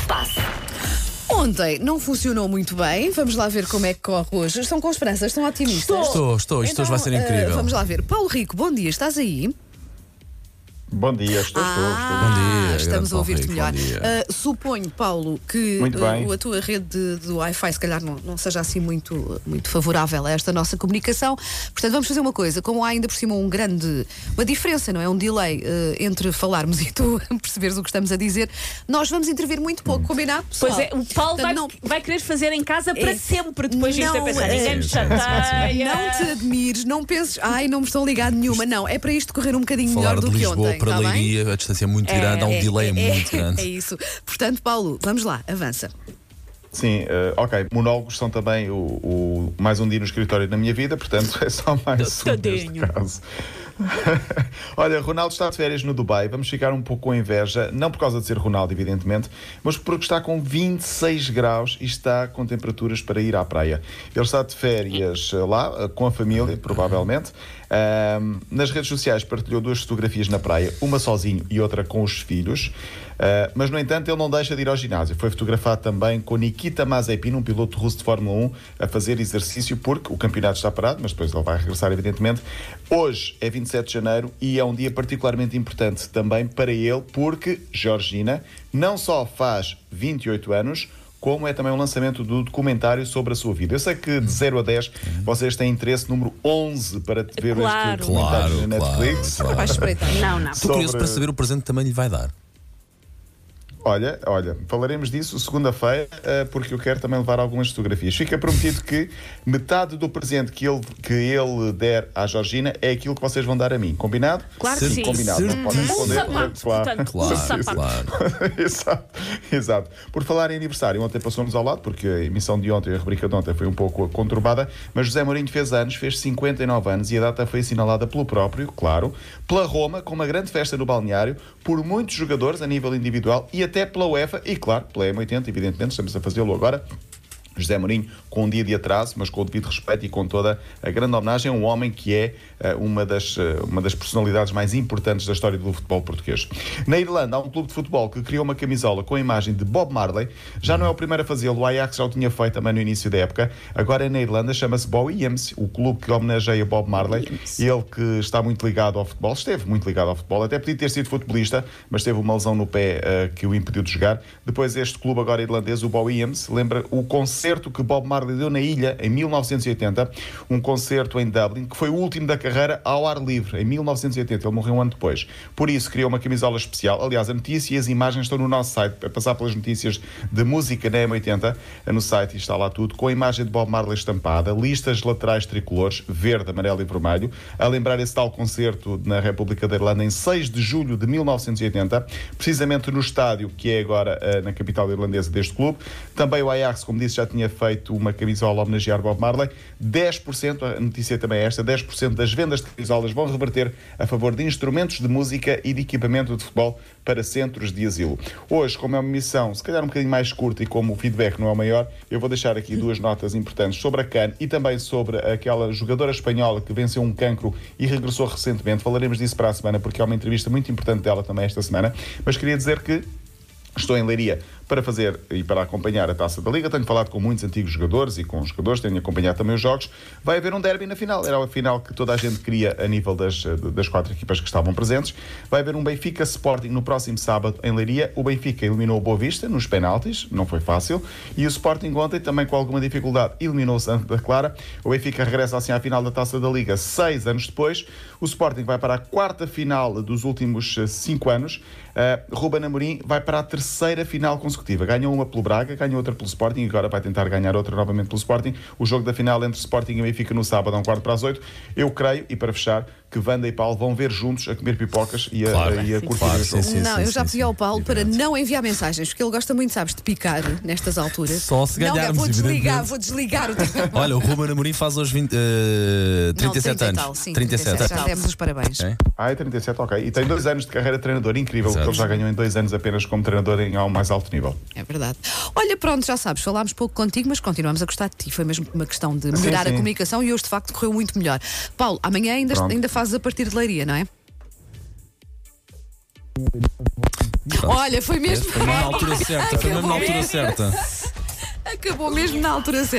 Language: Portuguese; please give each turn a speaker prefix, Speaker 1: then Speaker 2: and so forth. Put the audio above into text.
Speaker 1: se passa?
Speaker 2: Ontem não funcionou muito bem. Vamos lá ver como é que corre hoje. Estão com esperanças, estão otimistas.
Speaker 3: Estou, estou. Isto hoje vai ser
Speaker 2: eh,
Speaker 3: incrível.
Speaker 2: vamos lá ver. Paulo Rico, bom dia, estás aí?
Speaker 4: Bom dia, estou, estou,
Speaker 2: Ah,
Speaker 3: Bom dia,
Speaker 2: estamos a ouvir-te melhor.
Speaker 3: bom dia.
Speaker 2: Ah, suponho, Paulo, que
Speaker 4: bem.
Speaker 2: a tua rede de, de Wi-Fi se calhar não, não seja assim muito, muito favorável a esta nossa comunicação. Portanto, vamos fazer uma coisa. Como há ainda por cima um grande. uma diferença, não é? Um delay ah, entre falarmos e tu perceberes o que estamos a dizer, nós vamos intervir muito pouco, combinado?
Speaker 1: Pois
Speaker 2: pessoal?
Speaker 1: é, o Paulo vai,
Speaker 2: não-
Speaker 1: vai querer fazer em casa para
Speaker 2: É.
Speaker 1: sempre depois disto a
Speaker 2: Não,
Speaker 1: pensar.
Speaker 2: é.
Speaker 1: Ninguém me chateia.
Speaker 2: Não te admires, não penses, ai, não me estão ligado nenhuma. Não, é para isto correr um bocadinho
Speaker 3: Falar
Speaker 2: melhor do que
Speaker 3: Lisboa
Speaker 2: ontem.
Speaker 3: Para
Speaker 2: tá bem?
Speaker 3: Leiria, a distância é muito grande, há um delay muito
Speaker 2: é,
Speaker 3: grande.
Speaker 2: É isso. Portanto, Paulo, vamos lá, avança.
Speaker 4: Sim, eh, ok. Monólogos são também o, o- mais um dia no escritório na minha vida, portanto é só mais um neste caso. Olha, Ronaldo está de férias no Dubai. Vamos ficar um pouco com inveja, não por causa de ser Ronaldo, evidentemente, mas porque está com 26 graus e está com temperaturas para ir à praia. Ele está de férias eh, lá, eh, com a família, provavelmente. Ahm, nas redes sociais partilhou duas fotografias na praia, uma sozinho e outra com os filhos. Ah, mas, no entanto, ele não deixa de ir ao ginásio. Foi fotografado também com Nikita Mazepin, um piloto russo de Fórmula 1, a fazer exercício, porque o campeonato está parado, mas depois ele vai regressar, evidentemente. Hoje é 27 de janeiro e é um dia particularmente importante também para ele, porque Georgina não só faz 28 anos, como é também o lançamento do documentário sobre a sua vida. Eu sei que de 0 a 10 vocês têm interesse número 11 para ver
Speaker 1: Claro.
Speaker 4: este documentário
Speaker 3: Claro,
Speaker 4: na
Speaker 3: claro,
Speaker 4: Netflix.
Speaker 3: claro.
Speaker 2: Espreitar.
Speaker 1: Não, não.
Speaker 3: Estou curioso
Speaker 4: sobre-
Speaker 3: para saber o presente que também lhe vai dar.
Speaker 4: Olha, olha, falaremos disso segunda-feira, eh, porque eu quero também levar algumas fotografias. Fica prometido que metade do presente que ele, que ele der à Georgina é aquilo que vocês vão dar a mim. Combinado?
Speaker 1: Claro que sim.
Speaker 4: Combinado. Não podem
Speaker 1: Um
Speaker 4: responder.
Speaker 1: sapato, portanto,
Speaker 3: Claro,
Speaker 1: um sapato.
Speaker 3: claro.
Speaker 4: exato, exato. Por falar em aniversário, ontem passou-nos ao lado, porque a emissão de ontem, a rubrica de ontem, foi um pouco conturbada, mas José Mourinho fez anos, fez 59 anos e a data foi assinalada pelo próprio, claro, pela Roma, com uma grande festa no balneário, por muitos jogadores a nível individual e até pela UEFA e, claro, pela M80, evidentemente, estamos a fazê-lo agora. José Mourinho com um dia de atraso, mas com o devido respeito e com toda a grande homenagem a um homem que é eh, uma, das, eh, uma das personalidades mais importantes da história do futebol português. Na Irlanda há um clube de futebol que criou uma camisola com a imagem de Bob Marley. Já não é o primeiro a fazê-lo, o Ajax já o tinha feito também no início da época. Agora é na Irlanda, chama-se Bowie Ems, o clube que homenageia Bob Marley. Ele que está muito ligado ao futebol, esteve muito ligado ao futebol, até podia ter sido futebolista, mas teve uma lesão no pé eh, que o impediu de jogar. Depois este clube agora irlandês, o Bowie Ems, lembra o concerto que Bob Marley deu na ilha em 1980, um concerto em Dublin, que foi o último da carreira ao ar livre, em 1980. Ele morreu um ano depois. Por isso criou uma camisola especial. Aliás, a notícia e as imagens estão no nosso site, a passar pelas notícias de música na M80, no site está lá tudo, com a imagem de Bob Marley estampada, listas laterais tricolores, verde, amarelo e vermelho, a lembrar esse tal concerto na República da Irlanda em 6 de julho de 1980, precisamente no estádio que é agora eh, na capital irlandesa deste clube. Também o Ajax, como disse, já tinha feito uma camisola homenagear Bob Marley. 10%, a notícia também é esta, 10% das vendas de camisolas vão reverter a favor de instrumentos de música e de equipamento de futebol para centros de asilo. Hoje, como é uma missão se calhar um bocadinho mais curta e como o feedback não é o maior, eu vou deixar aqui duas notas importantes sobre a CAN e também sobre aquela jogadora espanhola que venceu um cancro e regressou recentemente. Falaremos disso para a semana porque há uma entrevista muito importante dela também esta semana. Mas queria dizer que Estou em Leiria para fazer e para acompanhar a Taça da Liga. Tenho falado com muitos antigos jogadores e com os jogadores, tenho acompanhado também os jogos. Vai haver um derby na final. Era a final que toda a gente queria a nível das, das quatro equipas que estavam presentes. Vai haver um Benfica Sporting no próximo sábado em Leiria. O Benfica eliminou o Boa Vista nos penaltis, não foi fácil. E o Sporting ontem, também com alguma dificuldade, eliminou o Santa Clara. O Benfica regressa assim à final da Taça da Liga seis anos depois. O Sporting vai para a quarta final dos últimos eh, cinco anos. Uh, Ruben Amorim vai para a terceira final consecutiva. Ganhou uma pelo Braga, ganhou outra pelo Sporting e agora vai tentar ganhar outra novamente pelo Sporting. O jogo da final entre Sporting e Benfica no sábado, a um quarto para as oito. Eu creio, e para fechar, que Wanda e Paulo vão ver juntos a comer pipocas e a,
Speaker 3: Claro.
Speaker 4: e a
Speaker 1: Sim,
Speaker 4: curtir
Speaker 3: claro, sim, sim.
Speaker 2: não, eu já pedi ao Paulo para não enviar mensagens, porque ele gosta muito, sabes, de picar nestas alturas.
Speaker 3: Só se
Speaker 2: não,
Speaker 3: ganharmos,
Speaker 2: vou desligar, vou desligar o teu.
Speaker 3: Olha, o Ruben Amorim faz hoje 20, eh, 37
Speaker 2: não, 30 e
Speaker 3: anos.
Speaker 2: Tal, sim,
Speaker 3: 37.
Speaker 2: 37. Já demos os parabéns.
Speaker 3: Ok.
Speaker 4: Ah, é 37, ok. E tem dois anos de carreira de treinador, incrível,
Speaker 3: Exato.
Speaker 4: que ele já ganhou em dois anos apenas como treinador em ao mais alto nível.
Speaker 2: É verdade. Olha, pronto, já sabes, falámos pouco contigo, mas continuamos a gostar de ti. Foi mesmo uma questão de melhorar
Speaker 4: sim.
Speaker 2: a comunicação e hoje, de facto, correu muito melhor. Paulo, amanhã ainda,
Speaker 4: Pronto.
Speaker 2: ainda fazes a partir de leiria, não é? Olha, foi mesmo.
Speaker 3: Foi mesmo na altura certa. Foi mesmo na altura certa.
Speaker 2: Acabou mesmo na altura certa.